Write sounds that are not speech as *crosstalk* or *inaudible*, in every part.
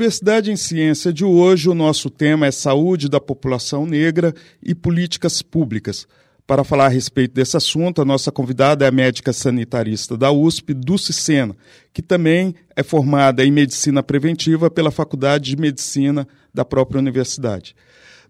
Diversidade em Ciência de hoje, o nosso tema é saúde da população negra e políticas públicas. Para falar a respeito desse assunto, a nossa convidada é a médica sanitarista da USP, Dulce Sena, que também é formada em medicina preventiva pela Faculdade de Medicina da própria universidade.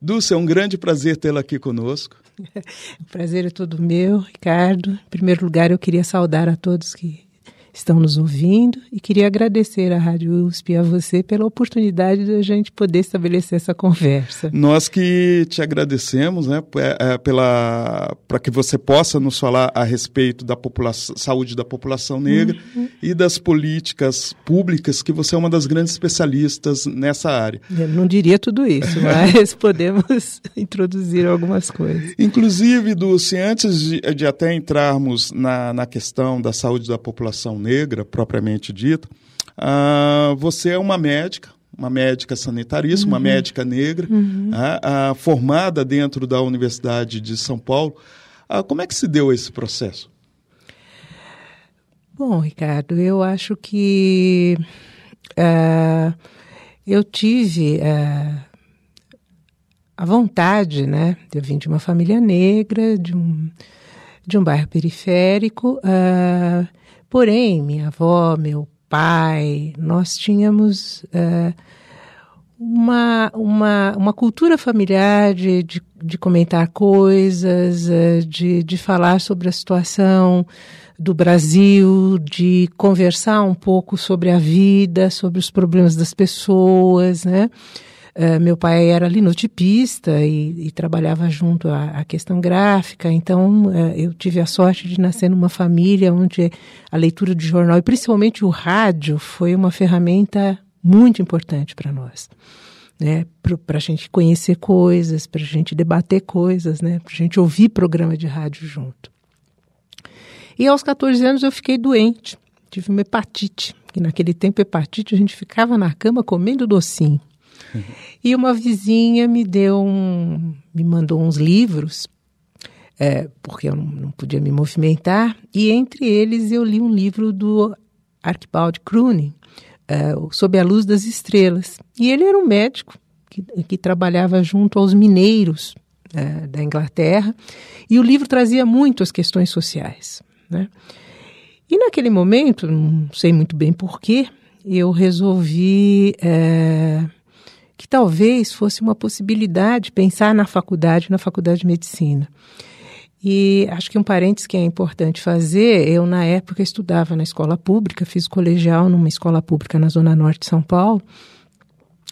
Dulce, é um grande prazer tê-la aqui conosco. *laughs* O prazer é todo meu, Ricardo. Em primeiro lugar, eu queria saudar a todos que estão nos ouvindo e queria agradecer à Rádio USP e a você pela oportunidade de a gente poder estabelecer essa conversa. Nós que te agradecemos, né, é, é, pela para que você possa nos falar a respeito da população, saúde da população negra uhum. e das políticas públicas, que você é uma das grandes especialistas nessa área. Eu não diria tudo isso, *laughs* mas podemos *laughs* introduzir algumas coisas. Inclusive, Dulce, antes de, de até entrarmos na, na questão da saúde da população negra, propriamente dita, uh, você é uma médica, uma médica sanitarista, uhum. uma médica negra, uhum. uh, uh, formada dentro da Universidade de São Paulo. como é que se deu esse processo? Bom, Ricardo, eu acho que eu tive a vontade, né? Eu vim de uma família negra, de um, de um bairro periférico, uh, Porém, minha avó, meu pai, nós tínhamos uh, uma, uma, uma cultura familiar de, de, de comentar coisas, uh, de, de falar sobre a situação do Brasil, de conversar um pouco sobre a vida, sobre os problemas das pessoas, né? Uh, meu pai era linotipista e, e trabalhava junto à, à, questão gráfica, então uh, eu tive a sorte de nascer numa família onde a leitura de jornal e principalmente o rádio foi uma ferramenta muito importante para nós. Né, para a gente conhecer coisas, para a gente debater coisas, né, para a gente ouvir programa de rádio junto. E aos 14 anos eu fiquei doente, tive uma hepatite, e naquele tempo hepatite a gente ficava na cama comendo docinho. *laughs* E uma vizinha me deu um, me mandou uns livros, é, porque eu não, podia me movimentar, e entre eles eu li um livro do Archibald Cronin, é, Sob a Luz das Estrelas. E ele era um médico que, que trabalhava junto aos mineiros é, da Inglaterra, e o livro trazia muito as questões sociais. Né? E naquele momento, não sei muito bem porquê, eu resolvi é, que talvez fosse uma possibilidade pensar na faculdade, na faculdade de medicina. E acho que um parênteses que é importante fazer, eu na época estudava na escola pública, fiz colegial numa escola pública na zona norte de São Paulo,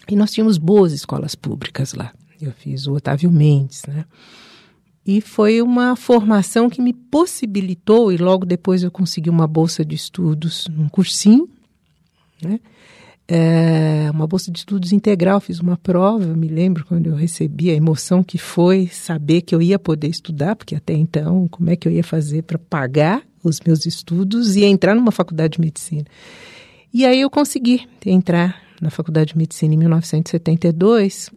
e nós tínhamos boas escolas públicas lá. Eu fiz o Otávio Mendes, né? E foi uma formação que me possibilitou, e logo depois eu consegui uma bolsa de estudos num cursinho, né? É, uma bolsa de estudos integral, fiz uma prova, me lembro quando eu recebi a emoção que foi saber que eu ia poder estudar, porque até então, como é que eu ia fazer para pagar os meus estudos e entrar numa faculdade de medicina. E aí eu consegui entrar na faculdade de medicina em 1972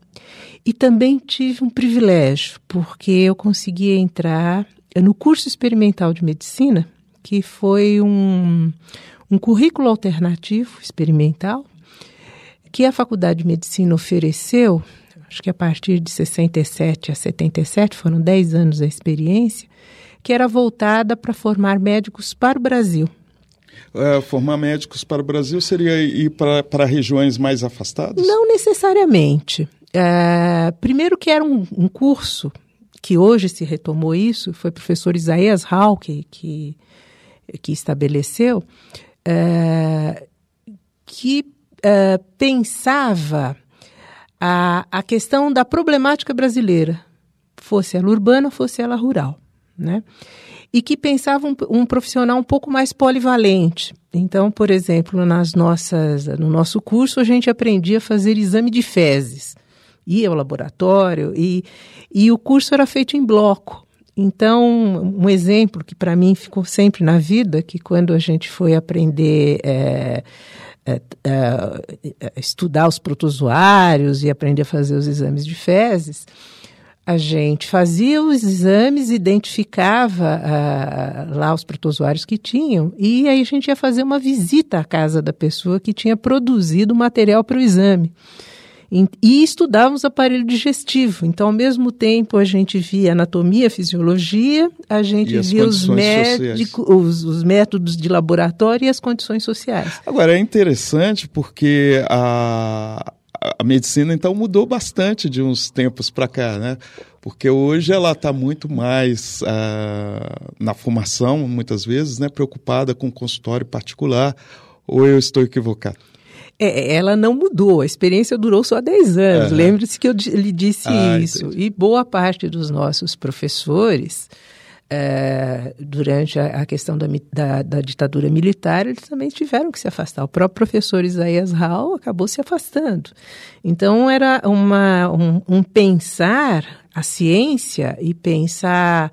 e também tive um privilégio, porque eu consegui entrar no curso experimental de medicina, que foi um, um currículo alternativo experimental que a Faculdade de Medicina ofereceu, acho que a partir de 67 a 77, foram 10 anos a experiência, que era voltada para formar médicos para o Brasil. É, formar médicos para o Brasil seria ir para, regiões mais afastadas? Não necessariamente. É, primeiro que era um, um, curso que hoje se retomou isso, foi o professor Isaías Hauke que, que estabeleceu, é, que uh, pensava a, a questão da problemática brasileira, fosse ela urbana, fosse ela rural, né? e que pensava um, um, profissional um pouco mais polivalente. Então, por exemplo, nas nossas, no nosso curso a gente aprendia a fazer exame de fezes, ia ao laboratório e, e o curso era feito em bloco. Então, um exemplo que para mim ficou sempre na vida, que quando a gente foi aprender é, é, é, estudar os protozoários e aprender a fazer os exames de fezes, a gente fazia os exames, identificava uh, lá os protozoários que tinham, e aí a gente ia fazer uma visita à casa da pessoa que tinha produzido o material para o exame. E, estudávamos aparelho digestivo. Então, ao mesmo tempo, a gente via anatomia, fisiologia, a gente via os, médico, os, os métodos de laboratório e as condições sociais. Agora, é interessante porque a a medicina então mudou bastante de uns tempos para cá, né? Porque hoje ela está muito mais uh, na formação, muitas vezes, né? Preocupada com o consultório particular. Ou eu estou equivocado? É, ela não mudou, a experiência durou só 10 anos. Lembre-se que eu lhe disse ah, isso. Entendi. E boa parte dos nossos professores é, durante a, a questão da, da, da, ditadura militar, eles também tiveram que se afastar. O próprio professor Isaías Raul acabou se afastando. Então, era uma, um, um pensar a ciência e pensar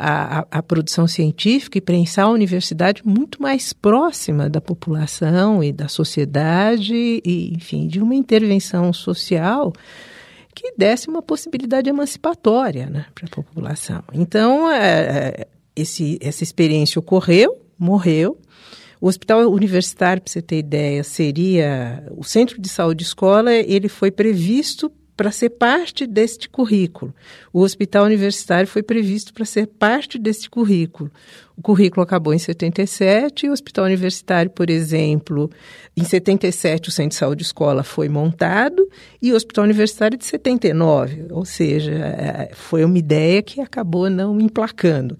a, a, produção científica e pensar a universidade muito mais próxima da população e da sociedade, e, enfim, de uma intervenção social que desse uma possibilidade emancipatória né, para a população. Então, é, é, esse, essa experiência ocorreu, morreu. O hospital universitário, para você ter ideia, seria o centro de saúde escola. Ele foi previsto para ser parte deste currículo. O hospital universitário foi previsto para ser parte deste currículo. O currículo acabou em 77 e o hospital universitário, por exemplo, em 77 o Centro de Saúde Escola foi montado e o hospital universitário de 79, ou seja, é, foi uma ideia que acabou não emplacando.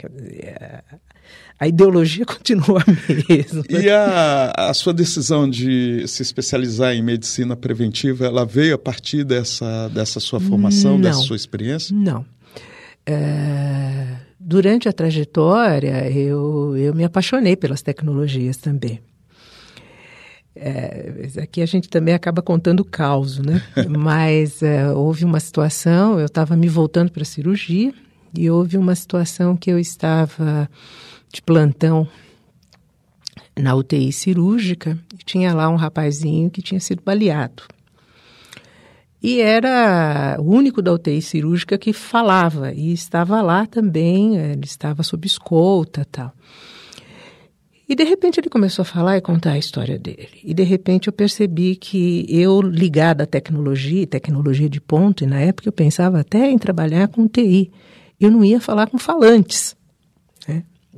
A ideologia *laughs* continua a mesma. E a, a sua decisão de se especializar em medicina preventiva, ela veio a partir dessa, dessa sua formação, não, dessa sua experiência? Não. É, durante a trajetória, eu, eu me apaixonei pelas tecnologias também. É, aqui a gente também acaba contando o caos, né? *laughs* Mas é, houve uma situação, eu estava me voltando para a cirurgia, e houve uma situação que eu estava de plantão na UTI cirúrgica e tinha lá um rapazinho que tinha sido baleado. E era o único da UTI cirúrgica que falava e estava lá também, ele estava sob escolta tal. E de repente ele começou a falar e contar a história dele. E de repente eu percebi que eu, ligada à tecnologia, tecnologia de ponto, e na época eu pensava até em trabalhar com TI, eu não ia falar com falantes.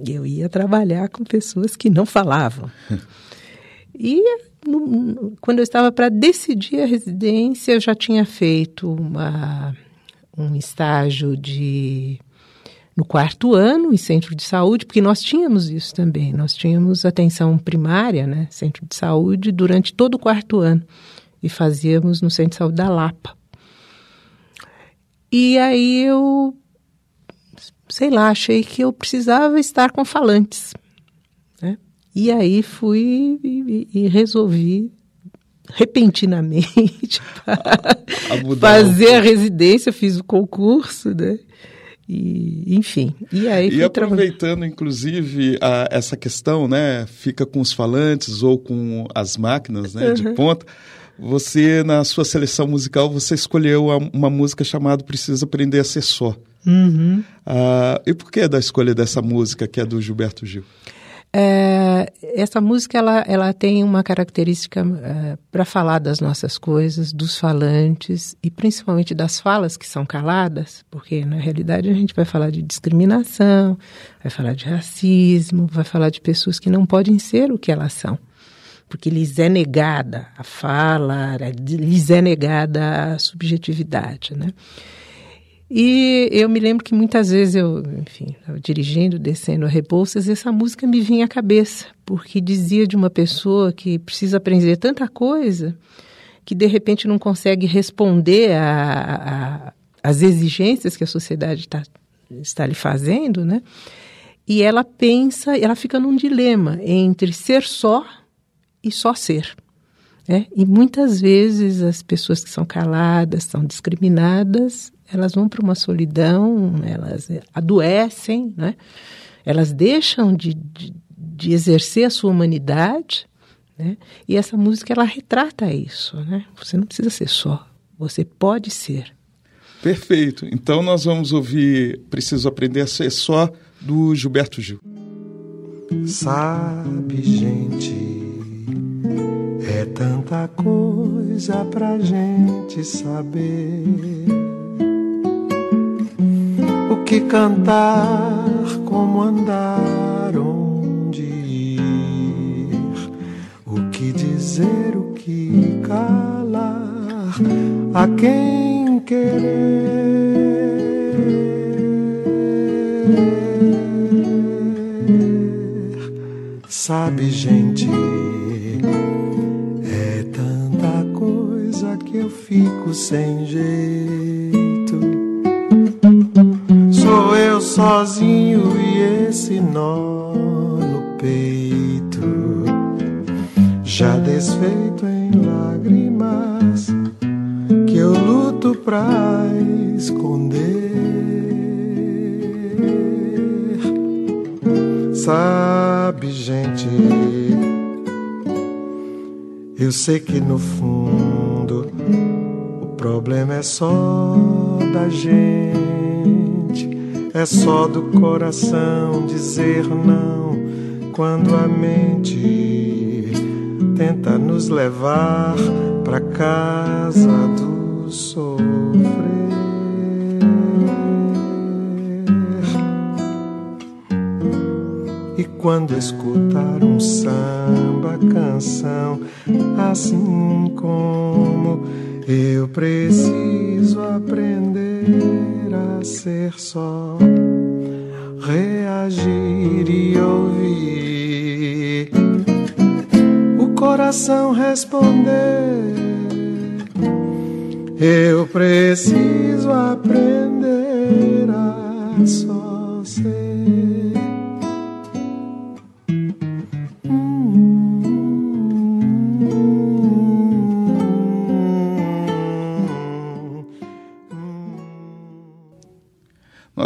Eu ia trabalhar com pessoas que não falavam. *laughs* e no, quando eu estava para decidir a residência, eu já tinha feito uma, um estágio de no quarto ano em centro de saúde, porque nós tínhamos isso também. Nós tínhamos atenção primária, né, centro de saúde, durante todo o quarto ano. E fazíamos no centro de saúde da Lapa. E aí eu sei lá, achei que eu precisava estar com falantes. Né? E aí fui e, e resolvi repentinamente *laughs* a, fazer a residência, fiz o concurso, né? E, enfim, e aí E aproveitando, inclusive, a, essa questão, né? Fica com os falantes ou com as máquinas né, de ponta. Você, na sua seleção musical, você escolheu uma música chamada Precisa Aprender a Ser Só. Uhum. Uh, e por que da escolha dessa música que é do Gilberto Gil? É, essa música ela, ela tem uma característica é, para falar das nossas coisas, dos falantes e principalmente das falas que são caladas, porque na realidade a gente vai falar de discriminação, vai falar de racismo, vai falar de pessoas que não podem ser o que elas são, porque lhes é negada a fala, lhes é negada a subjetividade, né? E eu me lembro que muitas vezes eu, enfim, dirigindo, descendo a Rebouças, essa música me vinha à cabeça, porque dizia de uma pessoa que precisa aprender tanta coisa que de repente não consegue responder às exigências que a sociedade tá, está lhe fazendo, né? e ela pensa, ela fica num dilema entre ser só e só ser. Né? E muitas vezes as pessoas que são caladas, são discriminadas, elas vão para uma solidão, elas adoecem, né? elas deixam de, de, de exercer a sua humanidade. Né? E essa música ela retrata isso. Né? Você não precisa ser só, você pode ser. Perfeito. Então nós vamos ouvir Preciso Aprender a Ser Só, do Gilberto Gil. Sabe, gente, é tanta coisa pra gente saber. Que cantar, como andar, onde ir, o que dizer, o que calar, a quem querer. Sabe, gente, é tanta coisa que eu fico sem jeito. Sozinho e esse nó no peito, já desfeito em lágrimas que eu luto pra esconder. Sabe, gente, eu sei que no fundo o problema é só da gente, é só do coração dizer não quando a mente tenta nos levar pra casa do sofrer. E quando escutar um samba canção, assim como eu preciso aprender ser só, reagir e ouvir o coração responder. Eu preciso aprender a só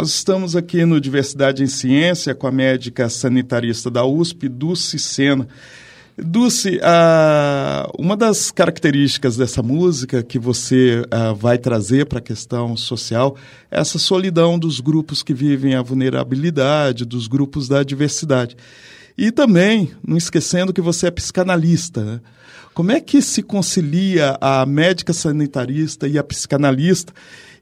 Nós estamos aqui no Diversidade em Ciência com a médica sanitarista da USP, Dulce Sena. Dulce, uh, uma das características dessa música que você uh, vai trazer para a questão social é essa solidão dos grupos que vivem a vulnerabilidade, dos grupos da diversidade. E também, não esquecendo que você é psicanalista. Né? Como é que se concilia a médica sanitarista e a psicanalista?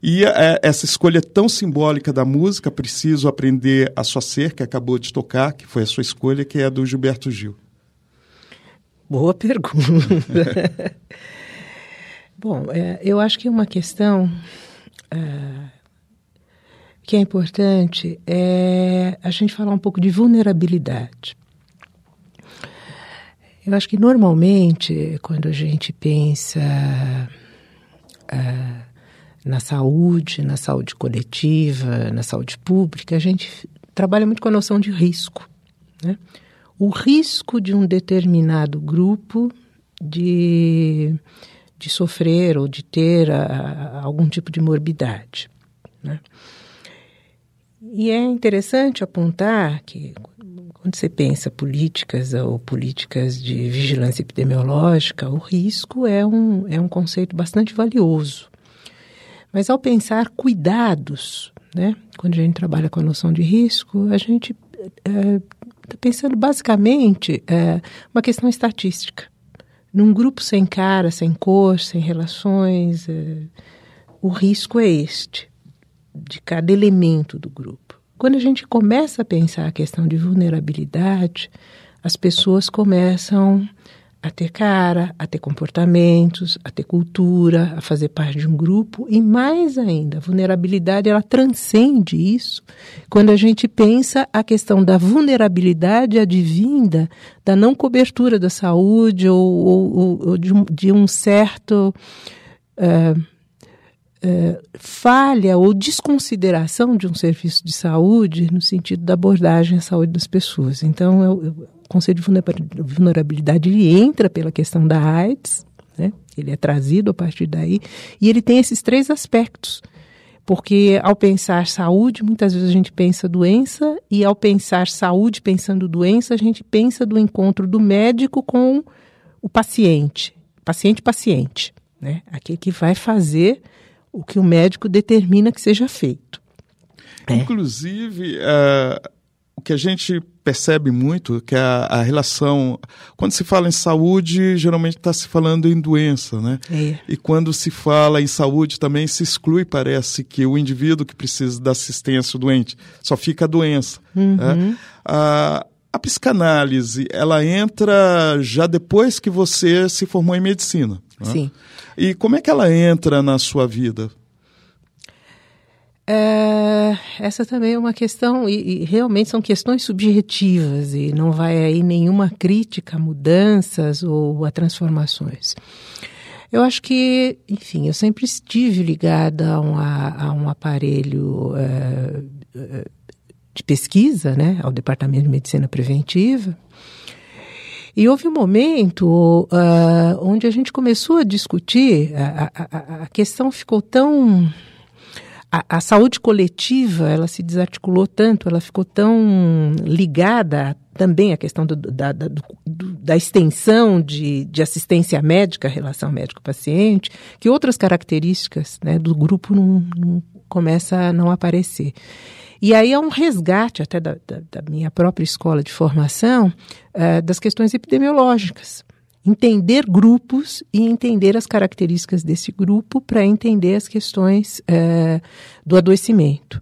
E é, essa escolha tão simbólica da música, Preciso Aprender a Só Ser, que acabou de tocar, que foi a sua escolha, que é a do Gilberto Gil. Boa pergunta. *laughs* Bom, é, eu acho que uma questão é, que é importante é a gente falar um pouco de vulnerabilidade. Eu acho que normalmente, quando a gente pensa uh, na saúde, na saúde coletiva, na saúde pública, a gente trabalha muito com a noção de risco. Né? O risco de um determinado grupo de, de sofrer ou de ter uh, algum tipo de morbidade. Né? E é interessante apontar que quando você pensa políticas ou políticas de vigilância epidemiológica, o risco é um, é um conceito bastante valioso. Mas ao pensar cuidados, né, quando a gente trabalha com a noção de risco, a gente está é, pensando basicamente é, uma questão estatística. Num grupo sem cara, sem cor, sem relações, é, o risco é este, de cada elemento do grupo. Quando a gente começa a pensar a questão de vulnerabilidade, as pessoas começam a ter cara, a ter comportamentos, a ter cultura, a fazer parte de um grupo e mais ainda, a vulnerabilidade ela transcende isso. Quando a gente pensa a questão da vulnerabilidade advinda da não cobertura da saúde ou, ou, ou de, um, de, um, certo uh, uh, falha ou desconsideração de um serviço de saúde no sentido da abordagem à saúde das pessoas. Então, eu, eu, o conceito de vulnerabilidade ele entra pela questão da AIDS, né? ele é trazido a partir daí, e ele tem esses três aspectos. Porque ao pensar saúde, muitas vezes a gente pensa doença, e ao pensar saúde pensando doença, a gente pensa do encontro do médico com o paciente, paciente-paciente, né? aquele que vai fazer o que o médico determina que seja feito. É. Inclusive, uh, o que a gente percebe muito que a, a relação quando se fala em saúde geralmente está se falando em doença né é. e quando se fala em saúde também se exclui parece que o indivíduo que precisa da assistência o doente só fica a doença uhum. né? a, a psicanálise ela entra já depois que você se formou em medicina né? sim e como é que ela entra na sua vida é, essa também é uma questão, e, e, realmente são questões subjetivas, e não vai aí nenhuma crítica a mudanças ou a transformações. Eu acho que, enfim, eu sempre estive ligada a um, a um aparelho é, de pesquisa, né, ao Departamento de Medicina Preventiva, e houve um momento uh, onde a gente começou a discutir, a, a, a questão ficou tão a, a, saúde coletiva ela se desarticulou tanto, ela ficou tão ligada também à questão do, da, da, do, da, extensão de, de, assistência médica, relação médico-paciente, que outras características né, do grupo não, não começa a não aparecer. E aí é um resgate até da, da minha própria escola de formação uh, das questões epidemiológicas entender grupos e entender as características desse grupo para entender as questões é, do adoecimento.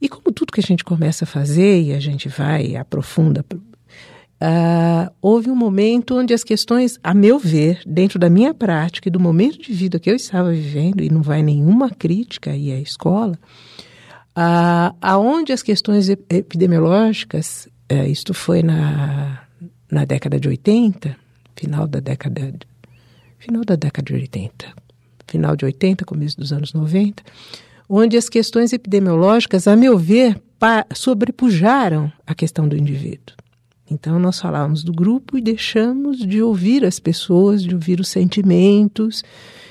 E como tudo que a gente começa a fazer e a gente vai aprofunda, uh, houve um momento onde as questões, a meu ver, dentro da minha prática e do momento de vida que eu estava vivendo, e não vai nenhuma crítica aí à escola, uh, aonde as questões epidemiológicas, uh, isto foi na, na década de 80, final da década final da década de 80, final de 80, começo dos anos 90, onde as questões epidemiológicas, a meu ver, sobrepujaram a questão do indivíduo. Então, nós falávamos do grupo e deixamos de ouvir as pessoas, de ouvir os sentimentos,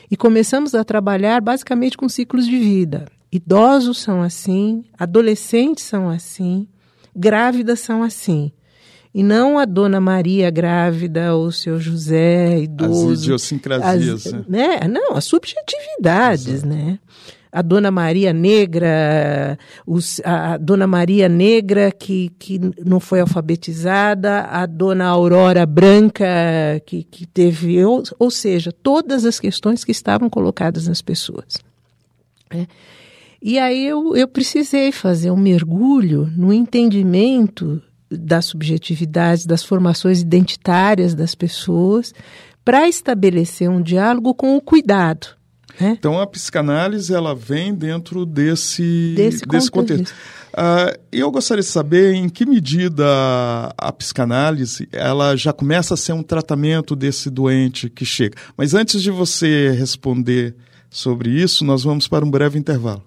e começamos a trabalhar basicamente com ciclos de vida. Idosos são assim, adolescentes são assim, grávidas são assim e não a Dona Maria grávida ou o seu José idoso. As idiosincrasias. As, né? Não, as subjetividades, Exato. né? A Dona Maria Negra, os, a, a Dona Maria Negra que, que não foi alfabetizada, a Dona Aurora Branca que, que teve, ou, ou seja, todas as questões que estavam colocadas nas pessoas. Né? E aí eu, eu precisei fazer um mergulho no entendimento das subjetividades, das formações identitárias das pessoas, para estabelecer um diálogo com o cuidado. Né? Então a psicanálise ela vem dentro desse, desse, desse contexto. Uh, eu gostaria de saber em que medida a psicanálise ela já começa a ser um tratamento desse doente que chega. Mas antes de você responder sobre isso, nós vamos para um breve intervalo.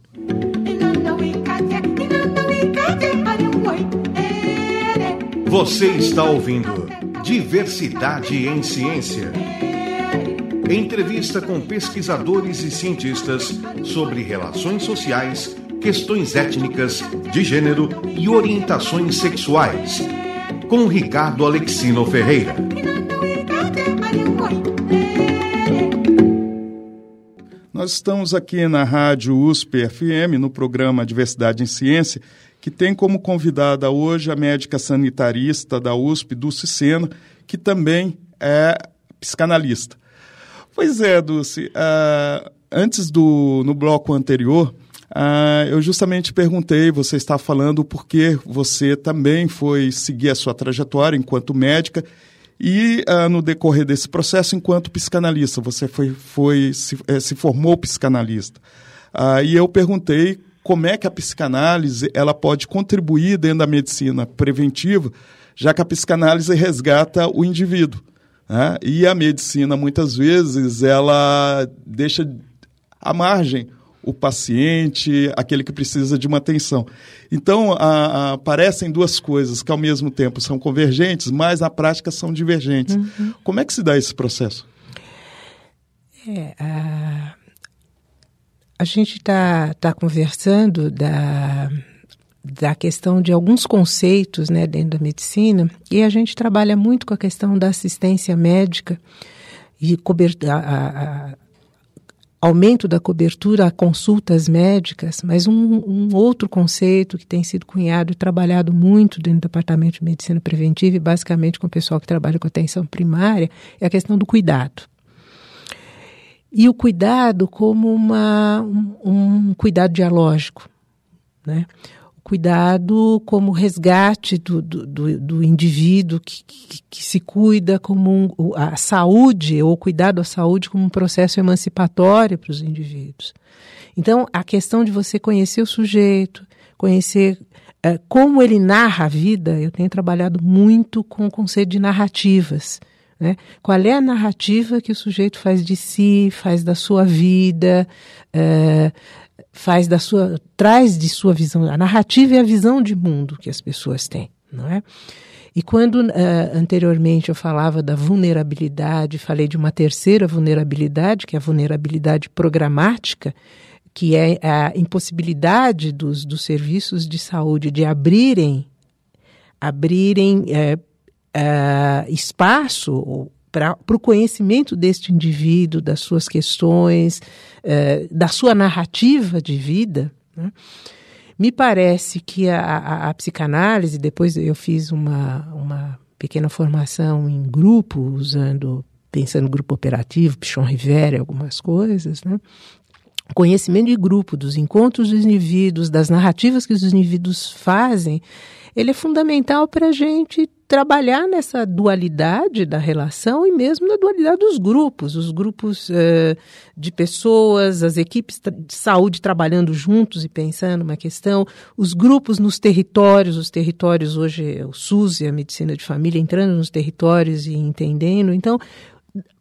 Você está ouvindo Diversidade em Ciência. Entrevista com pesquisadores e cientistas sobre relações sociais, questões étnicas, de gênero e orientações sexuais. Com Ricardo Alexino Ferreira. Nós estamos aqui na Rádio USP FM, no programa Diversidade em Ciência, que tem como convidada hoje a médica sanitarista da USP, Dulce Sena, que também é psicanalista. Pois é, Dulce, uh, antes do, no bloco anterior, uh, eu justamente perguntei, você está falando por que você também foi seguir a sua trajetória enquanto médica e uh, no decorrer desse processo enquanto psicanalista, você foi, foi se, eh, se formou psicanalista. e eu perguntei como é que a psicanálise ela pode contribuir dentro da medicina preventiva, já que a psicanálise resgata o indivíduo. Né? E a medicina, muitas vezes, ela deixa à margem o paciente, aquele que precisa de uma atenção. Então, a, a, aparecem duas coisas que ao mesmo tempo são convergentes, mas na prática são divergentes. Uhum. Como é que se dá esse processo? É, a, a gente está tá conversando da, da questão de alguns conceitos né, dentro da medicina e a gente trabalha muito com a questão da assistência médica e cobertura, aumento da cobertura a consultas médicas, mas um, um, outro conceito que tem sido cunhado e trabalhado muito dentro do Departamento de Medicina Preventiva e basicamente com o pessoal que trabalha com atenção primária é a questão do cuidado. E o cuidado como uma, um, um cuidado dialógico, né? cuidado como resgate do, do, do, indivíduo que, que, que, se cuida como um, a saúde ou o cuidado à saúde como um processo emancipatório para os indivíduos. Então, a questão de você conhecer o sujeito, conhecer é, como ele narra a vida, eu tenho trabalhado muito com o conceito de narrativas. Né? Qual é a narrativa que o sujeito faz de si, faz da sua vida, é, faz da sua, traz de sua visão, a narrativa e a visão de mundo que as pessoas têm, não é? E quando uh, anteriormente eu falava da vulnerabilidade, falei de uma terceira vulnerabilidade, que é a vulnerabilidade programática, que é a impossibilidade dos, dos serviços de saúde de abrirem, abrirem uh, uh, espaço para o conhecimento deste indivíduo, das suas questões, eh, da sua narrativa de vida, né? me parece que a, a, a, psicanálise, depois eu fiz uma, uma pequena formação em grupo, usando, pensando grupo operativo, Pichon Rivera, algumas coisas, né? conhecimento de grupo, dos encontros dos indivíduos, das narrativas que os indivíduos fazem, ele é fundamental para a gente trabalhar nessa dualidade da relação e mesmo na dualidade dos grupos, os grupos uh, de pessoas, as equipes de saúde trabalhando juntos e pensando uma questão, os grupos nos territórios, os territórios hoje, o SUS e a medicina de família entrando nos territórios e entendendo. Então,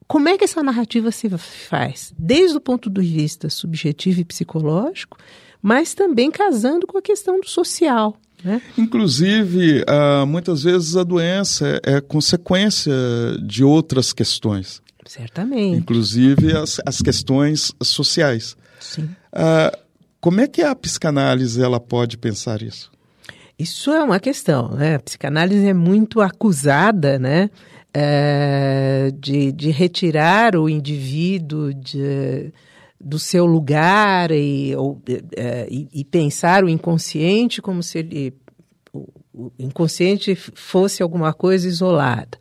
como é que essa narrativa se faz? Desde o ponto de vista subjetivo e psicológico, mas também casando com a questão do social. Né? Inclusive, uh, muitas vezes a doença é, é consequência de outras questões. Certamente. Inclusive as, as questões sociais. Sim. Uh, como é que a psicanálise ela pode pensar isso? Isso é uma questão, né? A psicanálise é muito acusada, né? É, de, de retirar o indivíduo de, do seu lugar e, ou, é, e, e, pensar o inconsciente como se ele, o, o, inconsciente fosse alguma coisa isolada.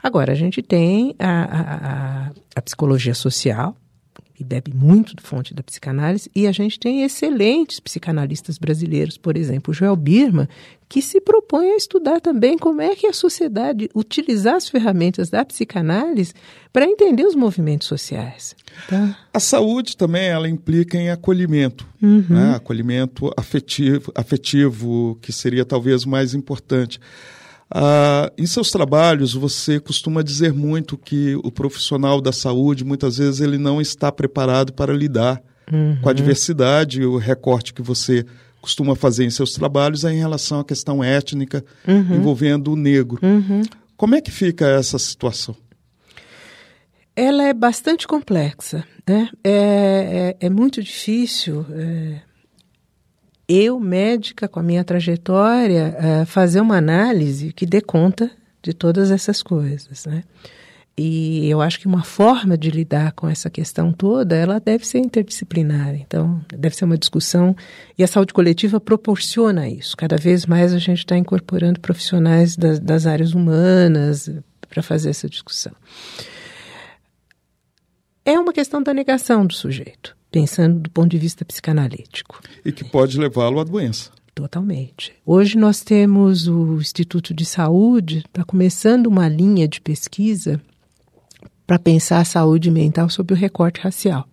Agora, a gente tem a, a, a psicologia social, e bebe muito da fonte da psicanálise, e a gente tem excelentes psicanalistas brasileiros, por exemplo, Joel Birman, que se propõe a estudar também como é que a sociedade utilizar as ferramentas da psicanálise para entender os movimentos sociais. Tá? A saúde também ela implica em acolhimento, uhum. né? acolhimento afetivo, afetivo, que seria talvez mais importante. Ah, em seus trabalhos, você costuma dizer muito que o profissional da saúde, muitas vezes, ele não está preparado para lidar uhum. com a diversidade. O recorte que você costuma fazer em seus trabalhos é em relação à questão étnica uhum. envolvendo o negro. Uhum. Como é que fica essa situação? Ela é bastante complexa. Né? É, é, é muito difícil. É eu, médica, com a minha trajetória, uh, fazer uma análise que dê conta de todas essas coisas, né? E eu acho que uma forma de lidar com essa questão toda, ela deve ser interdisciplinar. Então, deve ser uma discussão e a saúde coletiva proporciona isso. Cada vez mais a gente está incorporando profissionais das, das áreas humanas para fazer essa discussão. É uma questão da negação do sujeito pensando do ponto de vista psicanalítico. E que pode levá-lo à doença. Totalmente. Hoje nós temos o Instituto de Saúde, está começando uma linha de pesquisa para pensar a saúde mental sob o recorte racial.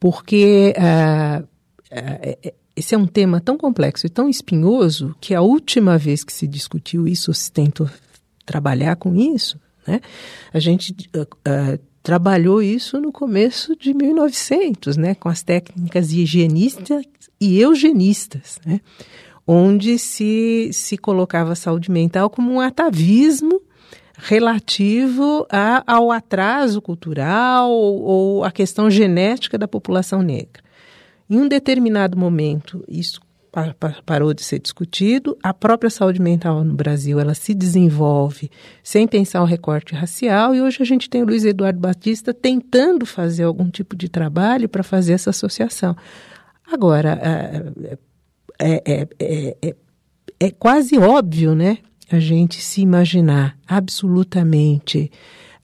Porque uh, uh, esse é um tema tão complexo e tão espinhoso que a última vez que se discutiu isso, se tentou trabalhar com isso, né, a gente uh, trabalhou isso no começo de 1900, né, com as técnicas higienistas e eugenistas, né, onde se, se colocava a saúde mental como um atavismo relativo a, ao atraso cultural ou, à questão genética da população negra. Em um determinado momento, isso parou de ser discutido. A própria saúde mental no Brasil ela se desenvolve sem pensar o recorte racial e hoje a gente tem o Luiz Eduardo Batista tentando fazer algum tipo de trabalho para fazer essa associação. Agora, é, é, é, é, quase óbvio, né? A gente se imaginar absolutamente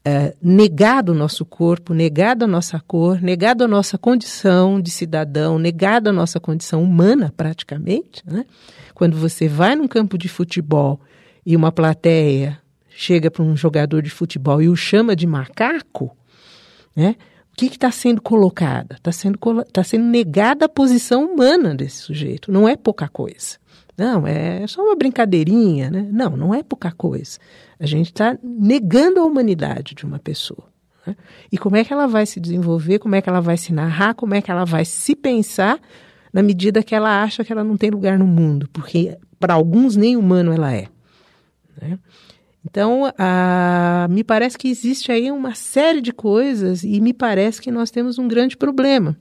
é, negado o nosso corpo, negado a nossa cor, negado a nossa condição de cidadão, negado a nossa condição humana, praticamente. Né? Quando você vai num campo de futebol e uma plateia chega para um jogador de futebol e o chama de macaco, né? o que está sendo colocada? Está sendo, tá sendo negada a posição humana desse sujeito. Não é pouca coisa. Não, é só uma brincadeirinha, né? Não, não é pouca coisa. A gente está negando a humanidade de uma pessoa. Né? E como é que ela vai se desenvolver, como é que ela vai se narrar, como é que ela vai se pensar na medida que ela acha que ela não tem lugar no mundo, porque para alguns nem humano ela é. Né? Então, a, me parece que existe aí uma série de coisas e me parece que nós temos um grande problema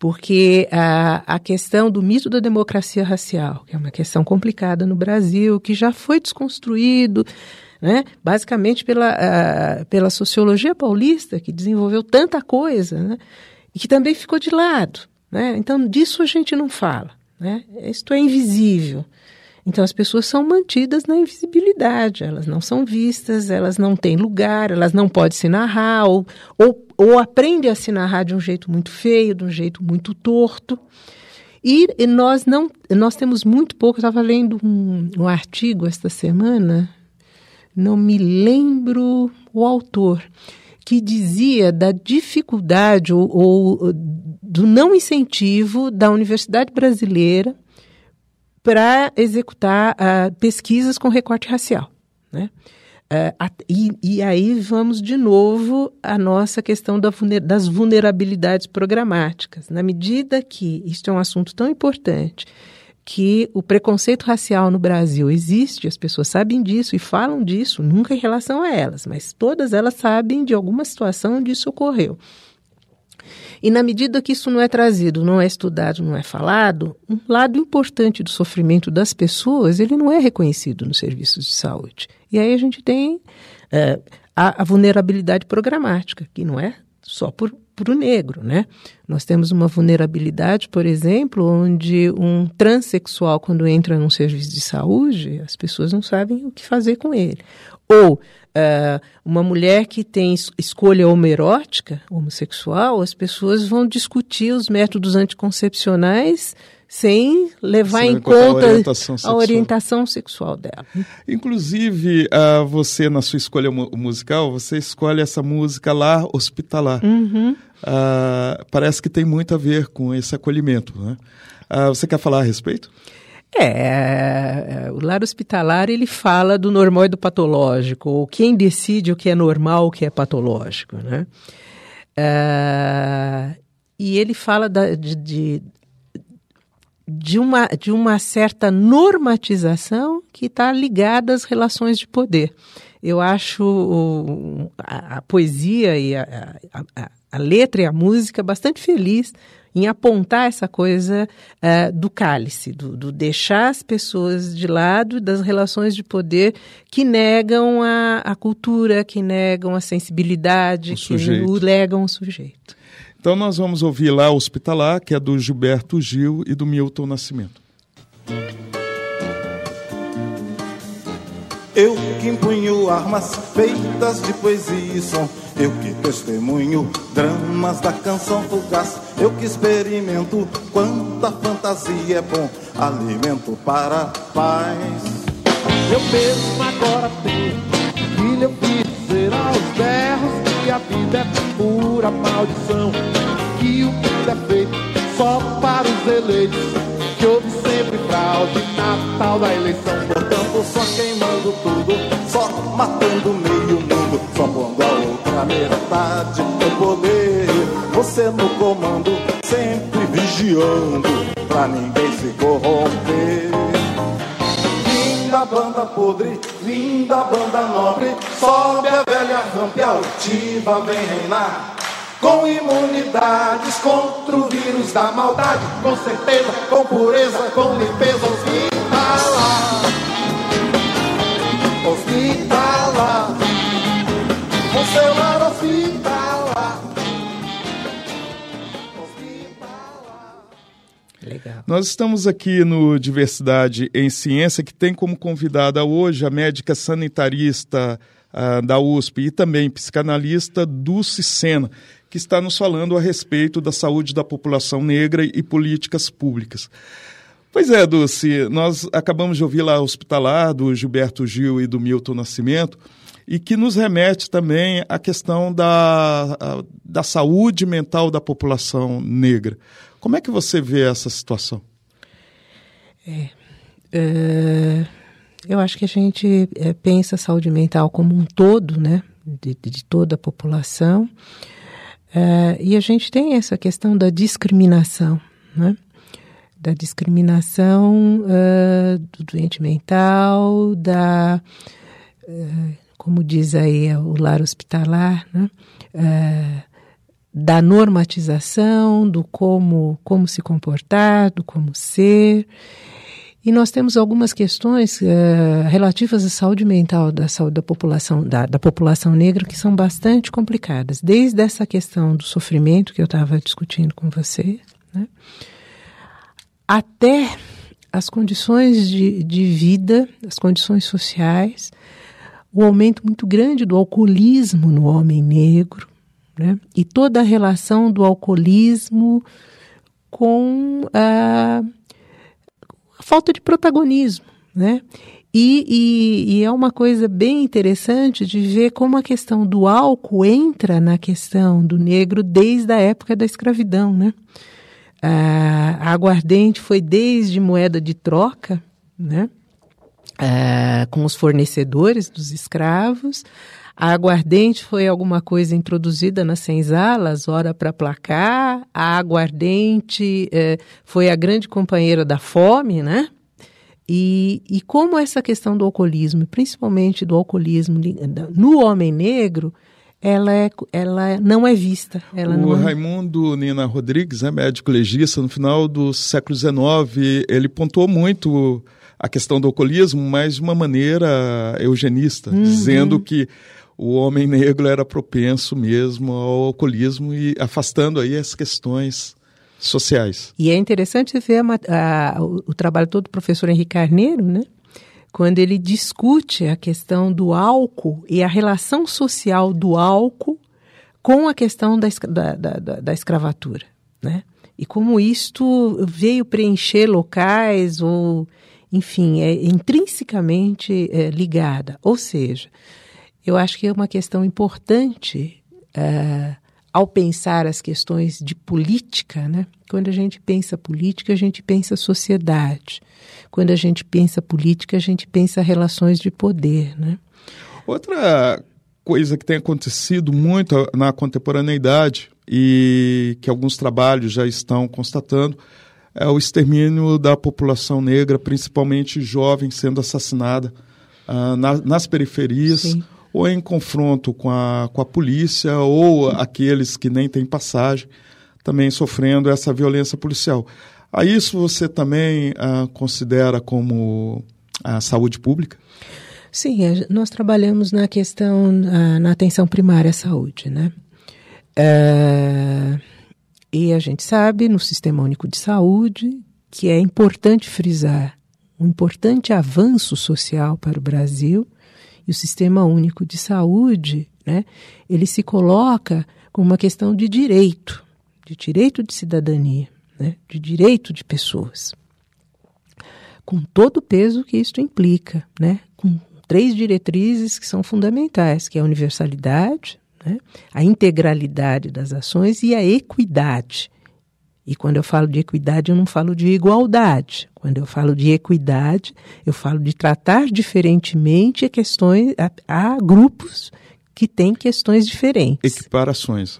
porque a, a questão do mito da democracia racial, que é uma questão complicada no Brasil, que já foi desconstruído, né, basicamente pela, a, pela sociologia paulista, que desenvolveu tanta coisa, né, e que também ficou de lado. Né? Então, disso a gente não fala. Né? Isto é invisível. Então as pessoas são mantidas na invisibilidade, elas não são vistas, elas não têm lugar, elas não podem se narrar, ou, ou, ou aprende a se narrar de um jeito muito feio, de um jeito muito torto. E, nós não, nós temos muito pouco. Eu estava lendo um, um artigo esta semana, não me lembro o autor, que dizia da dificuldade ou, ou do não incentivo da Universidade Brasileira para executar uh, pesquisas com recorte racial. Né? Uh, e, e, aí vamos de novo à nossa questão da vulner das vulnerabilidades programáticas. Na medida que isto é um assunto tão importante, que o preconceito racial no Brasil existe, as pessoas sabem disso e falam disso, nunca em relação a elas, mas todas elas sabem de alguma situação onde isso ocorreu. E na medida que isso não é trazido, não é estudado, não é falado, um lado importante do sofrimento das pessoas, ele não é reconhecido nos serviços de saúde. E aí a gente tem é, a, a vulnerabilidade programática, que não é só por para o negro, né? Nós temos uma vulnerabilidade, por exemplo, onde um transexual, quando entra num serviço de saúde, as pessoas não sabem o que fazer com ele. Ou uh, uma mulher que tem escolha homerótica, homossexual, as pessoas vão discutir os métodos anticoncepcionais sem levar sem em conta a orientação, a orientação, sexual dela. Inclusive, uh, você, na sua escolha mu musical, você escolhe essa música lá, hospitalar. Uhum. Uh, parece que tem muito a ver com esse acolhimento. Né? Uh, você quer falar a respeito? É, é, o lar hospitalar ele fala do normal e do patológico, ou quem decide o que é normal, o que é patológico, né? É, e ele fala da, de, de, de, uma, de uma certa normatização que está ligada às relações de poder. Eu acho o, a, a, poesia e a, a, a letra e a música bastante feliz em apontar essa coisa uh, do cálice, do, do, deixar as pessoas de lado das relações de poder que negam a, a cultura, que negam a sensibilidade, o que sujeito. o negam o sujeito. Então nós vamos ouvir lá Hospitalar, que é do Gilberto Gil e do Milton Nascimento. Eu que empunho armas feitas de poesia e som eu que testemunho dramas da canção fugaz, eu que experimento quanta fantasia é bom, alimento para paz. Eu mesmo agora tenho que eu fiz dizer aos berros que a vida é pura maldição, que o mundo é feito só para os eleitos, sempre fraude na tal da eleição. Portanto, só queimando tudo, só matando meio mundo, só pondo a outra metade do poder. Você no comando, sempre vigiando, pra ninguém se corromper. Linda banda podre, linda banda nobre, sobe a velha rampa altiva, vem reinar. Com imunidades contra o vírus da maldade, com certeza, com pureza, com limpeza hospitalar. Hospitalar, com seu lar hospitalar. Hospitalar. Legal. Nós estamos aqui no Diversidade em Ciência, que tem como convidada hoje a médica sanitarista ah, da USP e também psicanalista Dulce Sena, que está nos falando a respeito da saúde da população negra e políticas públicas. Pois é, Dulce, nós acabamos de ouvir lá hospitalar do Gilberto Gil e do Milton Nascimento, e que nos remete também à questão da, da saúde mental da população negra. Como é que você vê essa situação? É, eu acho que a gente é, pensa a saúde mental como um todo, né, de, de toda a população, É, e a gente tem essa questão da discriminação, né, da discriminação é, do doente mental, da, é, como diz aí o lar hospitalar, né, da normatização, do como, como se comportar, do como ser. E nós temos algumas questões eh, relativas à saúde mental da saúde da população da, da população negra que são bastante complicadas, desde essa questão do sofrimento que eu estava discutindo com você, né, até as condições de, de vida, as condições sociais, o aumento muito grande do alcoolismo no homem negro, né, e toda a relação do alcoolismo com a falta de protagonismo, né? E, e, e é uma coisa bem interessante de ver como a questão do álcool entra na questão do negro desde a época da escravidão, né? A, a aguardente foi desde moeda de troca, né? Ah, com os fornecedores dos escravos. A aguardente foi alguma coisa introduzida nas senzalas, hora para placar. A aguardente eh, foi a grande companheira da fome, né? E, e como essa questão do alcoolismo, principalmente do alcoolismo no homem negro, ela, é, ela não é vista. Ela o é... Raimundo Nina Rodrigues, né, médico legista, no final do século XIX, ele pontuou muito a questão do alcoolismo, mas de uma maneira eugenista, dizendo que o homem negro era propenso mesmo ao alcoolismo e afastando aí as questões sociais. E é interessante ver a a- o, trabalho todo do professor Henrique Carneiro, né? quando ele discute a questão do álcool e a relação social do álcool com a questão da, da, da- da escravatura. Né? E como isto veio preencher locais ou, enfim, é intrinsecamente é, ligada. Ou seja, eu acho que é uma questão importante eh, ao pensar as questões de política, né? Quando a gente pensa política, a gente pensa sociedade. Quando a gente pensa política, a gente pensa relações de poder, né? Outra coisa que tem acontecido muito na contemporaneidade e que alguns trabalhos já estão constatando é o extermínio da população negra, principalmente jovem sendo assassinada ah, na- nas periferias Sim. Ou em confronto com a, com a polícia ou aqueles que nem têm passagem também sofrendo essa violência policial. A isso você também ah, considera como a saúde pública? Sim, nós trabalhamos na questão, na, na atenção primária à saúde, né? Eh, e a gente sabe, no Sistema Único de Saúde, que é importante frisar um importante avanço social para o Brasil, e o Sistema Único de Saúde, né, ele se coloca como uma questão de direito, de direito de cidadania, né, de direito de pessoas com todo o peso que isto implica, né? com três diretrizes que são fundamentais, que é a universalidade, né? a integralidade das ações e a equidade. E quando eu falo de equidade, eu não falo de igualdade. Quando eu falo de equidade, eu falo de tratar diferentemente questões a, a grupos que têm questões diferentes. Equiparações.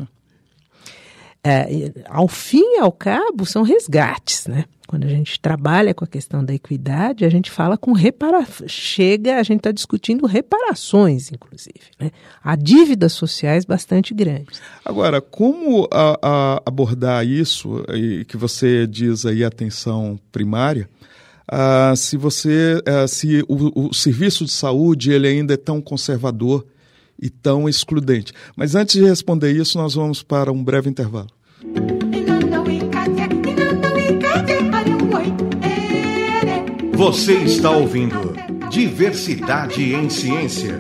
É, ao fim e ao cabo, são resgates, né? Quando a gente trabalha com a questão da equidade, a gente fala com reparação. Chega, a gente está discutindo reparações, inclusive. Né? Há dívidas sociais bastante grandes. Agora, como a, a abordar isso, e que você diz aí atenção primária, uh, se você, uh, se o, o serviço de saúde ele ainda é tão conservador e tão excludente. Mas antes de responder isso, nós vamos para um breve intervalo. Você está ouvindo Diversidade em Ciência.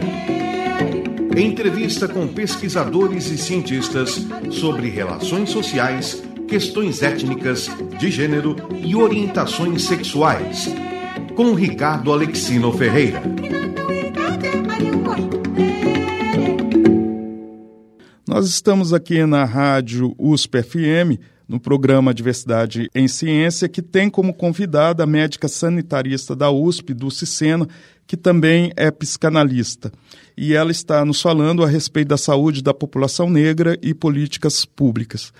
Entrevista com pesquisadores e cientistas sobre relações sociais, questões étnicas, de gênero e orientações sexuais. Com Ricardo Alexino Ferreira. Nós estamos aqui na rádio USP FM no programa Diversidade em Ciência, que tem como convidada a médica sanitarista da USP, Dulce Sena, que também é psicanalista. E ela está nos falando a respeito da saúde da população negra e políticas públicas.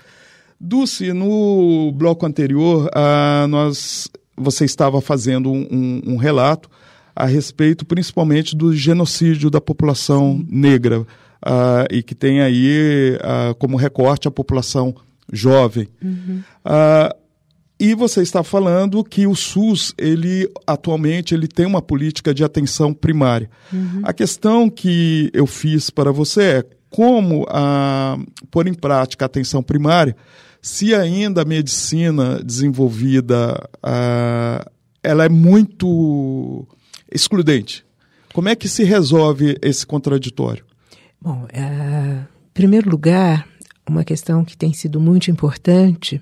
Dulce, no bloco anterior, ah, nós, você estava fazendo um, um, relato a respeito principalmente do genocídio da população negra, ah, e que tem aí ah, como recorte a população jovem. Uhum. Ah, e você está falando que o SUS, ele atualmente, ele tem uma política de atenção primária. Uhum. A questão que eu fiz para você é como ah, pôr em prática a atenção primária se ainda a medicina desenvolvida ah, ela é muito excludente. Como é que se resolve esse contraditório? Bom, é, em primeiro lugar, uma questão que tem sido muito importante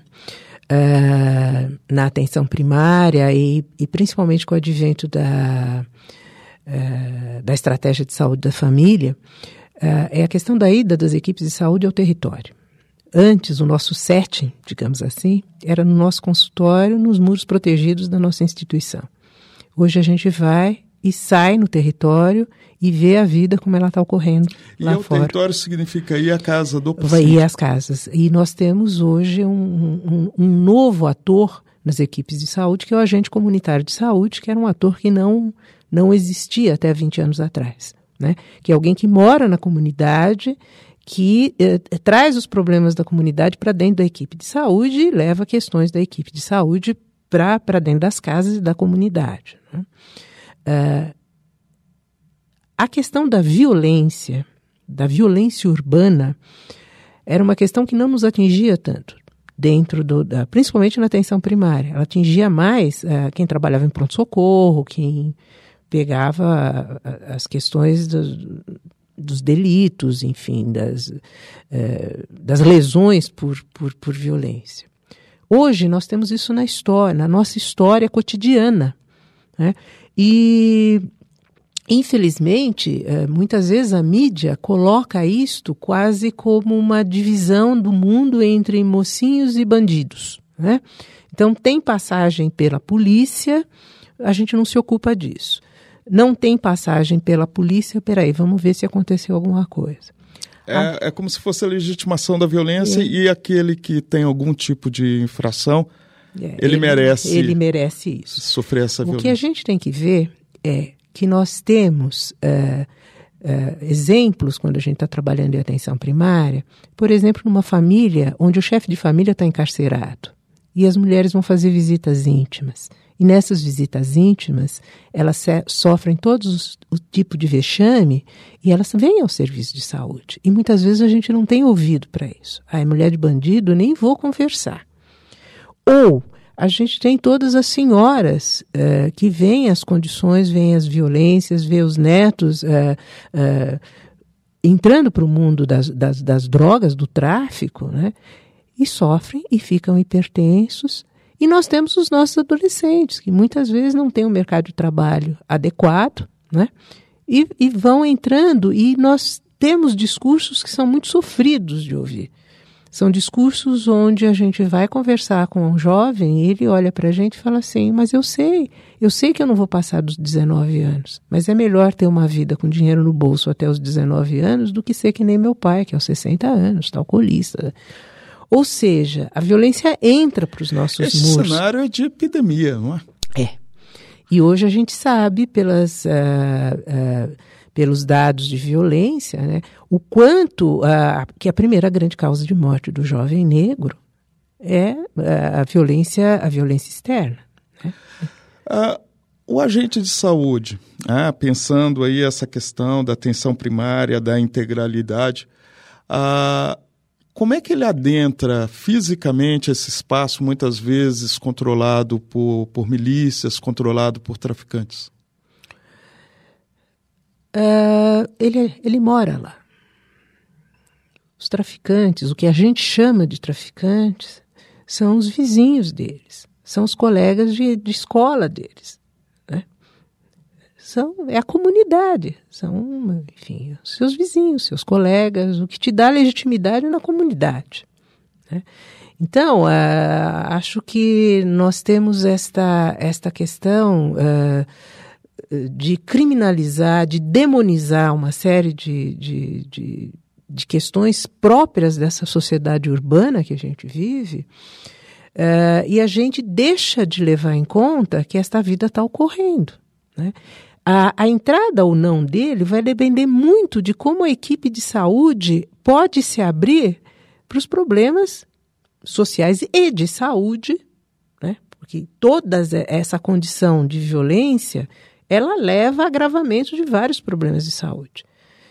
uh, na atenção primária e, e, principalmente com o advento da, uh, da estratégia de saúde da família uh, é a questão da ida das equipes de saúde ao território. Antes, o nosso setting, digamos assim, era no nosso consultório, nos muros protegidos da nossa instituição. Hoje a gente vai e sai no território e vê a vida como ela está ocorrendo e lá o fora. território significa ir à casa do paciente. Vai ir às casas. E nós temos hoje um, um, um, novo ator nas equipes de saúde, que é o agente comunitário de saúde, que era um ator que não, não existia até 20 anos atrás. Né? Que é alguém que mora na comunidade, que eh, traz os problemas da comunidade para dentro da equipe de saúde e leva questões da equipe de saúde para dentro das casas e da comunidade. Né? Uh, a questão da violência, da violência urbana, era uma questão que não nos atingia tanto dentro do, da, principalmente na atenção primária. Ela atingia mais uh, quem trabalhava em pronto-socorro, quem pegava uh, as questões do, dos delitos, enfim, das, uh, das lesões por, por, por violência. Hoje nós temos isso na história, na nossa história cotidiana. Né? E Infelizmente, é, muitas vezes a mídia coloca isto quase como uma divisão do mundo entre mocinhos e bandidos. Né? Então, tem passagem pela polícia, a gente não se ocupa disso. Não tem passagem pela polícia, peraí, vamos ver se aconteceu alguma coisa. É, é como se fosse a legitimação da violência é. e aquele que tem algum tipo de infração, é, ele, ele, merece. Ele merece isso. Sofrer essa violência. O que a gente tem que ver é que nós temos uh, uh, exemplos quando a gente está trabalhando em atenção primária, por exemplo, numa família onde o chefe de família está encarcerado e as mulheres vão fazer visitas íntimas. E nessas visitas íntimas, elas sofrem todos os, o tipo de vexame e elas vêm ao serviço de saúde. E muitas vezes a gente não tem ouvido para isso. Ah, é mulher de bandido, nem vou conversar. Ou a gente tem todas as senhoras uh, que veem as condições, veem as violências, vê os netos uh, uh, entrando para o mundo das, das, das, drogas, do tráfico, né? e sofrem e ficam hipertensos. E nós temos os nossos adolescentes, que muitas vezes não têm um mercado de trabalho adequado, né? e, e vão entrando, e nós temos discursos que são muito sofridos de ouvir. São discursos onde a gente vai conversar com um jovem e ele olha para a gente e fala assim: Mas eu sei, eu sei que eu não vou passar dos 19 anos, mas é melhor ter uma vida com dinheiro no bolso até os 19 anos do que ser que nem meu pai, que aos 60 anos, está alcoolista. Ou seja, a violência entra para os nossos Esse muros. cenário é de epidemia, não é? É. E hoje a gente sabe pelas. Uh, uh, pelos dados de violência, né, o quanto uh, que a primeira grande causa de morte do jovem negro é uh, a violência, a violência externa. Né? Uh, o agente de saúde, né, pensando aí essa questão da atenção primária, da integralidade, como é que ele adentra fisicamente esse espaço, muitas vezes controlado por, por milícias, controlado por traficantes? Uh, ele, ele mora lá. Os traficantes, o que a gente chama de traficantes, são os vizinhos deles, são os colegas de, de escola deles. Né? São, é a comunidade, são, enfim, os seus vizinhos, seus colegas, o que te dá legitimidade na comunidade. Né? Então, uh, acho que nós temos esta, esta questão. Uh, de criminalizar, de demonizar uma série de, de, de, de, questões próprias dessa sociedade urbana que a gente vive, uh, e a gente deixa de levar em conta que esta vida está ocorrendo. Né? A, a entrada ou não dele vai depender muito de como a equipe de saúde pode se abrir para os problemas sociais e de saúde, né? porque toda essa condição de violência ela leva a agravamento de vários problemas de saúde.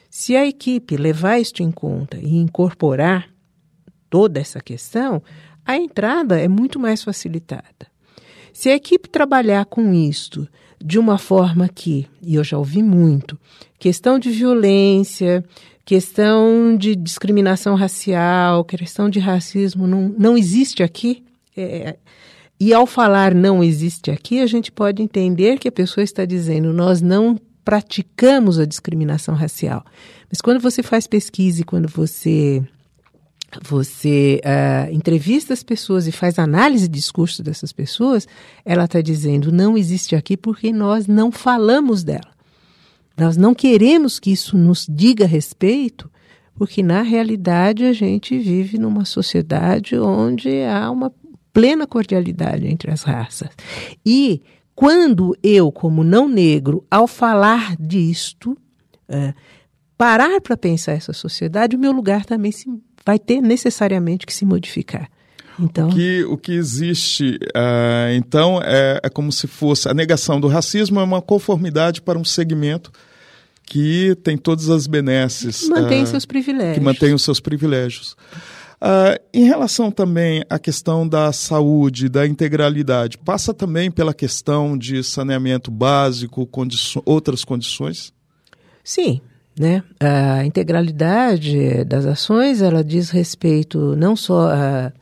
Se a equipe levar isto em conta e incorporar toda essa questão, a entrada é muito mais facilitada. Se a equipe trabalhar com isto de uma forma que, e eu já ouvi muito, questão de violência, questão de discriminação racial, questão de racismo não, não existe aqui, é, e ao falar não existe aqui, a gente pode entender que a pessoa está dizendo nós não praticamos a discriminação racial. Mas quando você faz pesquisa e quando você você uh, entrevista as pessoas e faz análise de discurso dessas pessoas, ela está dizendo não existe aqui porque nós não falamos dela. Nós não queremos que isso nos diga respeito, porque na realidade a gente vive numa sociedade onde há uma plena cordialidade entre as raças. E quando eu, como não negro, ao falar disto, é, parar para pensar essa sociedade, o meu lugar também se, vai ter necessariamente que se modificar. Então, o, que, o que existe, uh, então, é, é como se fosse a negação do racismo é uma conformidade para um segmento que tem todas as benesses. Que mantém uh, seus privilégios. Que mantém os seus privilégios. Uh, em relação também à questão da saúde, da integralidade, passa também pela questão de saneamento básico, outras condições? Sim, né? A integralidade das ações, ela diz respeito não só a,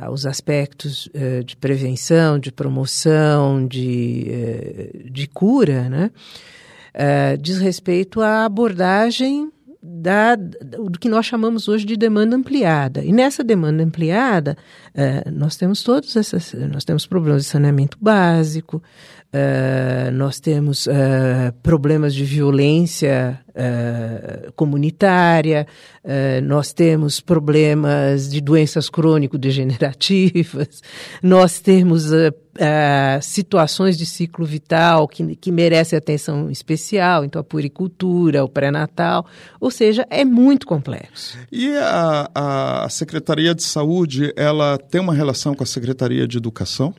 aos aspectos uh, de prevenção, de promoção, de, uh, de cura, né? Uh, diz respeito à abordagem da, do que nós chamamos hoje de demanda ampliada. E nessa demanda ampliada, uh, nós temos todos essas, nós temos problemas de saneamento básico, uh, nós temos uh, problemas de violência comunitária, nós temos problemas de doenças crônico-degenerativas, *laughs* nós temos uh, situações de ciclo vital que, que merecem atenção especial, então a puricultura, o pré-natal, ou seja, é muito complexo. E a, a Secretaria de Saúde, ela tem uma relação com a Secretaria de Educação?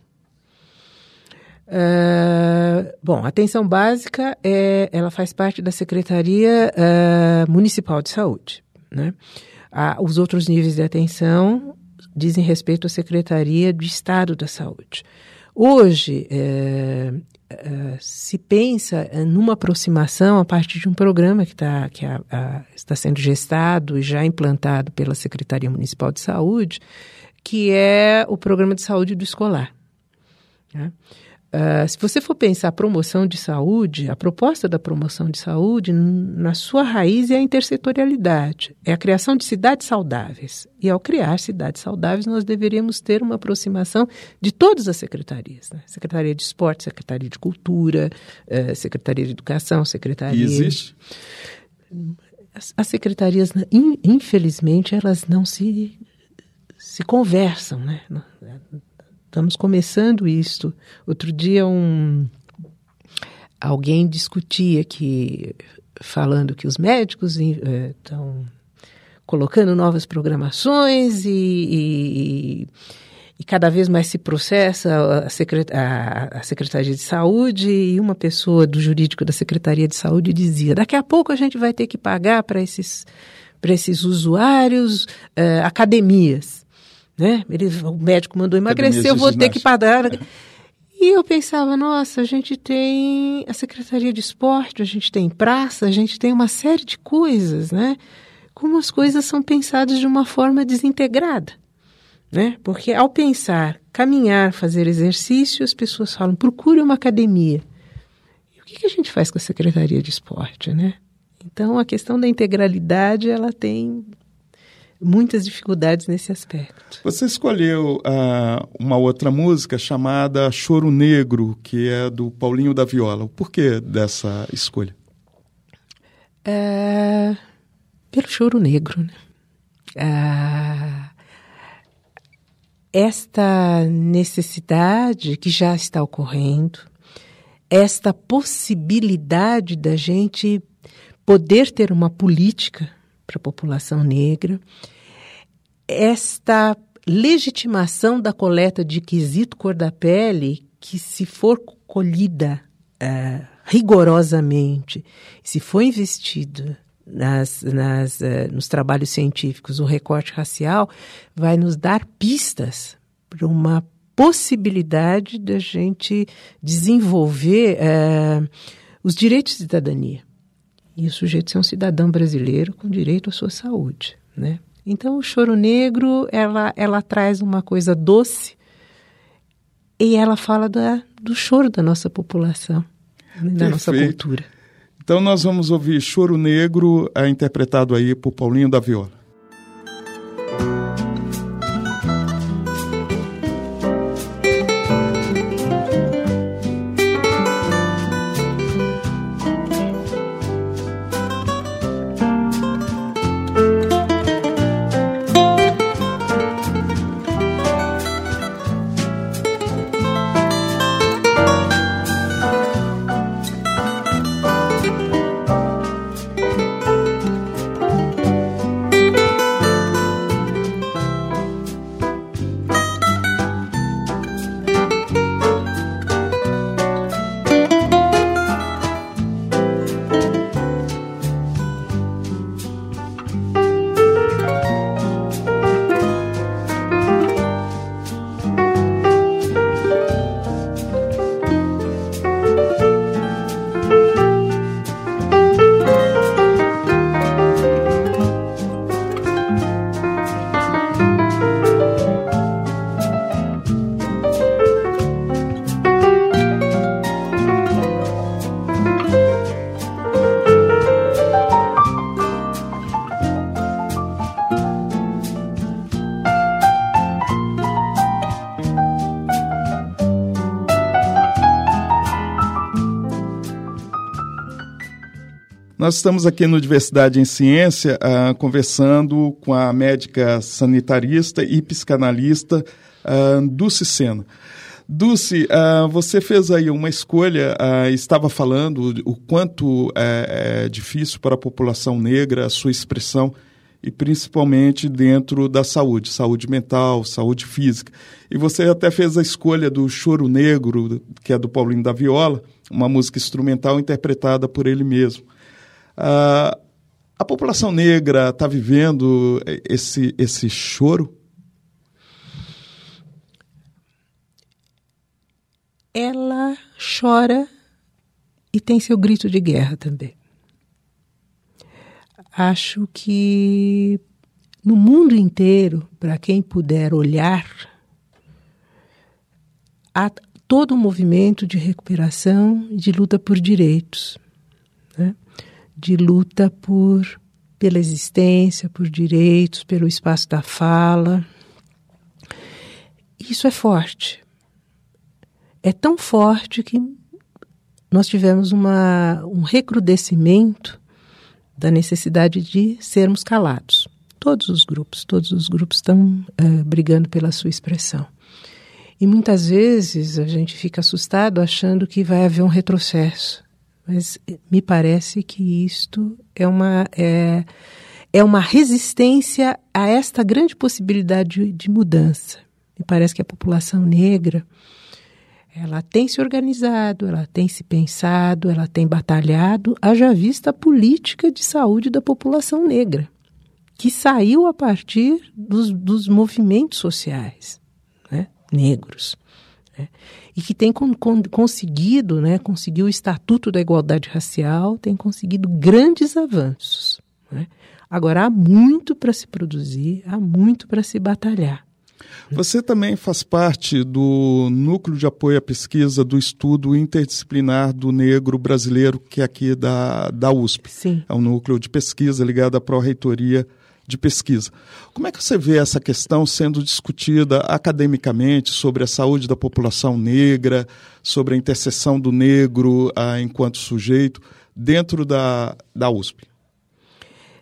Uh, bom, atenção básica é, ela faz parte da Secretaria uh, Municipal de Saúde. Né? Os outros níveis de atenção dizem respeito à Secretaria de Estado da Saúde. Hoje, é, é, se pensa numa aproximação a partir de um programa que, tá, que a, a, está sendo gestado e já implantado pela Secretaria Municipal de Saúde, que é o Programa de Saúde do Escolar. Né? Uh, se você for pensar promoção de saúde, a proposta da promoção de saúde, na sua raiz é a intersetorialidade, é a criação de cidades saudáveis. E ao criar cidades saudáveis, nós deveríamos ter uma aproximação de todas as secretarias: né? Secretaria de Esporte, Secretaria de Cultura, uh, Secretaria de Educação, Secretaria. E existe? As, as secretarias, infelizmente, elas não se, se conversam, né? Estamos começando isto. Outro dia um alguém discutia que falando que os médicos estão eh, colocando novas programações e, e, e, cada vez mais se processa a, secret, a, a, Secretaria de Saúde e uma pessoa do jurídico da Secretaria de Saúde dizia daqui a pouco a gente vai ter que pagar para esses, para esses usuários uh, academias né? Ele, o médico mandou emagrecer, eu vou ter que pagar. É. E eu pensava, nossa, a gente tem a Secretaria de Esporte, a gente tem praça, a gente tem uma série de coisas, né? Como as coisas são pensadas de uma forma desintegrada, né? Porque ao pensar, caminhar, fazer exercício, as pessoas falam, procure uma academia. E o que, que a gente faz com a Secretaria de Esporte, né? Então, a questão da integralidade, ela tem muitas dificuldades nesse aspecto. Você escolheu uh, uma outra música chamada Choro Negro, que é do Paulinho da Viola. O porquê dessa escolha? É, pelo choro negro. Né? Ah, esta necessidade que já está ocorrendo, esta possibilidade da gente poder ter uma política para a população negra, esta legitimação da coleta de quesito cor da pele, que se for colhida uh, rigorosamente, se for investido nas, nas, uh, nos trabalhos científicos o recorte racial, vai nos dar pistas para uma possibilidade da gente desenvolver uh, os direitos de cidadania. E o sujeito ser um cidadão brasileiro com direito à sua saúde, né? Então, o choro negro, ela, ela traz uma coisa doce e ela fala da, do choro da nossa população, né? da nossa cultura. Então, nós vamos ouvir Choro Negro, é interpretado aí por Paulinho da Viola. Nós estamos aqui no Diversidade em Ciência uh, conversando com a médica sanitarista e psicanalista uh, Dulce Sena. Dulce, uh, você fez aí uma escolha, uh, estava falando o quanto é, é, difícil para a população negra a sua expressão, e principalmente dentro da saúde, saúde mental, saúde física. E você até fez a escolha do Choro Negro, que é do Paulinho da Viola, uma música instrumental interpretada por ele mesmo. Uh, a população negra está vivendo esse, esse choro? Ela chora e tem seu grito de guerra também. Acho que no mundo inteiro, para quem puder olhar, há todo um movimento de recuperação de luta por direitos, né? De luta por pela existência, por direitos, pelo espaço da fala. Isso é forte. É tão forte que nós tivemos uma, um recrudescimento da necessidade de sermos calados. Todos os grupos, todos os grupos estão uh, brigando pela sua expressão. E muitas vezes a gente fica assustado achando que vai haver um retrocesso. Mas me parece que isto é uma, é, é uma resistência a esta grande possibilidade de, de mudança. Me parece que a população negra ela tem se organizado, ela tem se pensado, ela tem batalhado, haja vista a política de saúde da população negra, que saiu a partir dos, dos movimentos sociais né, negros. Né, e que tem con, con, conseguido, né, conseguiu o Estatuto da Igualdade Racial, tem conseguido grandes avanços. Né. Agora, há muito para se produzir, há muito para se batalhar. Você também faz parte do núcleo de apoio à pesquisa do estudo interdisciplinar do negro brasileiro, que é aqui da, da USP. Sim. É um núcleo de pesquisa ligado à Pró-Reitoria de Pesquisa. Como é que você vê essa questão sendo discutida academicamente sobre a saúde da população negra, sobre a interseção do negro ah, enquanto sujeito dentro da, da USP?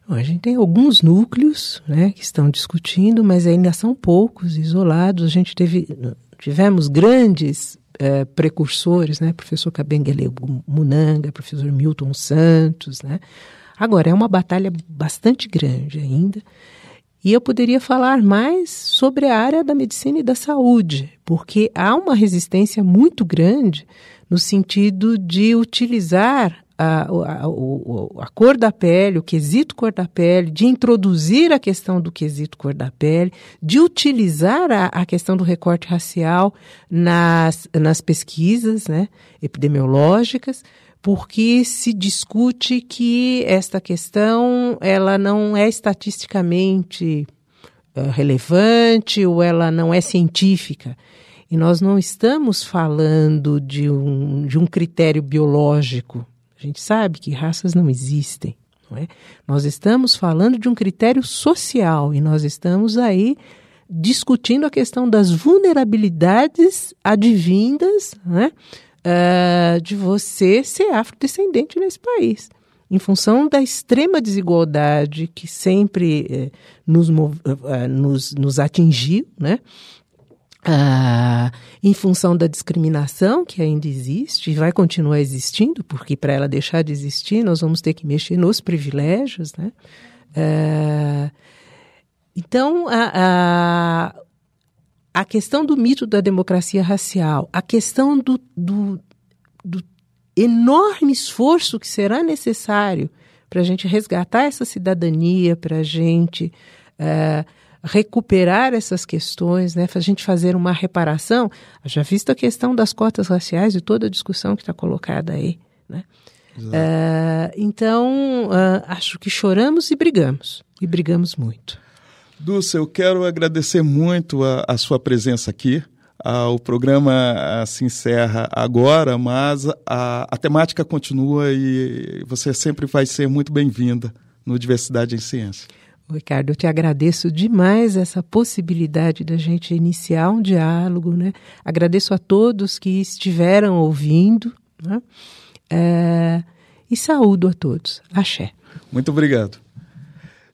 A gente tem alguns núcleos né, que estão discutindo, mas ainda são poucos, isolados. A gente teve, tivemos grandes é, precursores, né, professor Kabengele Munanga, professor Milton Santos. Né. Agora, é uma batalha bastante grande ainda. E eu poderia falar mais sobre a área da medicina e da saúde, porque há uma resistência muito grande no sentido de utilizar a, a, a, cor da pele, o quesito cor da pele, de introduzir a questão do quesito cor da pele, de utilizar a, a questão do recorte racial nas, nas pesquisas né, epidemiológicas, porque se discute que esta questão ela não é estatisticamente uh, relevante ou ela não é científica. E nós não estamos falando de um, de um critério biológico, a gente sabe que raças não existem. Não é? Nós estamos falando de um critério social e nós estamos aí discutindo a questão das vulnerabilidades advindas né, uh, de você ser afrodescendente nesse país. Em função da extrema desigualdade que sempre eh, nos, uh, nos, nos atingiu, né? Ah, em função da discriminação que ainda existe e vai continuar existindo, porque para ela deixar de existir, nós vamos ter que mexer nos privilégios, né? Então, a, a, a, questão do mito da democracia racial, a questão do, do, do enorme esforço que será necessário para a gente resgatar essa cidadania, para a gente. Uh, recuperar essas questões, né, a gente fazer uma reparação, já visto a questão das cotas raciais e toda a discussão que está colocada aí. Né? Uh, então, uh, acho que choramos e brigamos, e brigamos muito. Dulce, eu quero agradecer muito a, a sua presença aqui. Ah, o programa se encerra agora, mas a, a temática continua e você sempre vai ser muito bem-vinda no Diversidade em Ciência. Ricardo, eu te agradeço demais essa possibilidade da gente iniciar um diálogo, né? Agradeço a todos que estiveram ouvindo, né? É, e saúdo a todos. Axé. Muito obrigado.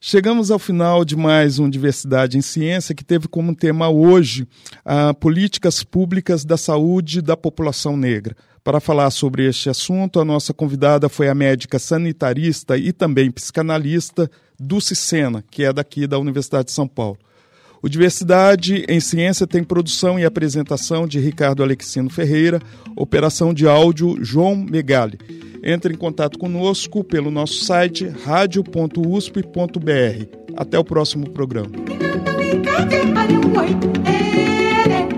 Chegamos ao final de mais um Diversidade em Ciência, que teve como tema hoje a políticas públicas da saúde da população negra. Para falar sobre este assunto, a nossa convidada foi a médica sanitarista e também psicanalista Dulce Sena, que é daqui da Universidade de São Paulo. O Diversidade em Ciência tem produção e apresentação de Ricardo Alexino Ferreira, operação de áudio João Megali. Entre em contato conosco pelo nosso site radio.usp.br. Até o próximo programa.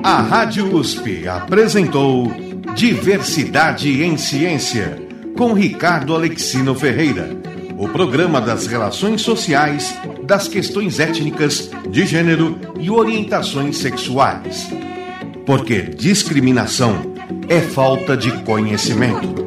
A Rádio USP apresentou Diversidade em Ciência com Ricardo Alexino Ferreira o programa das relações sociais, das questões étnicas, de gênero e orientações sexuais. Porque discriminação é falta de conhecimento.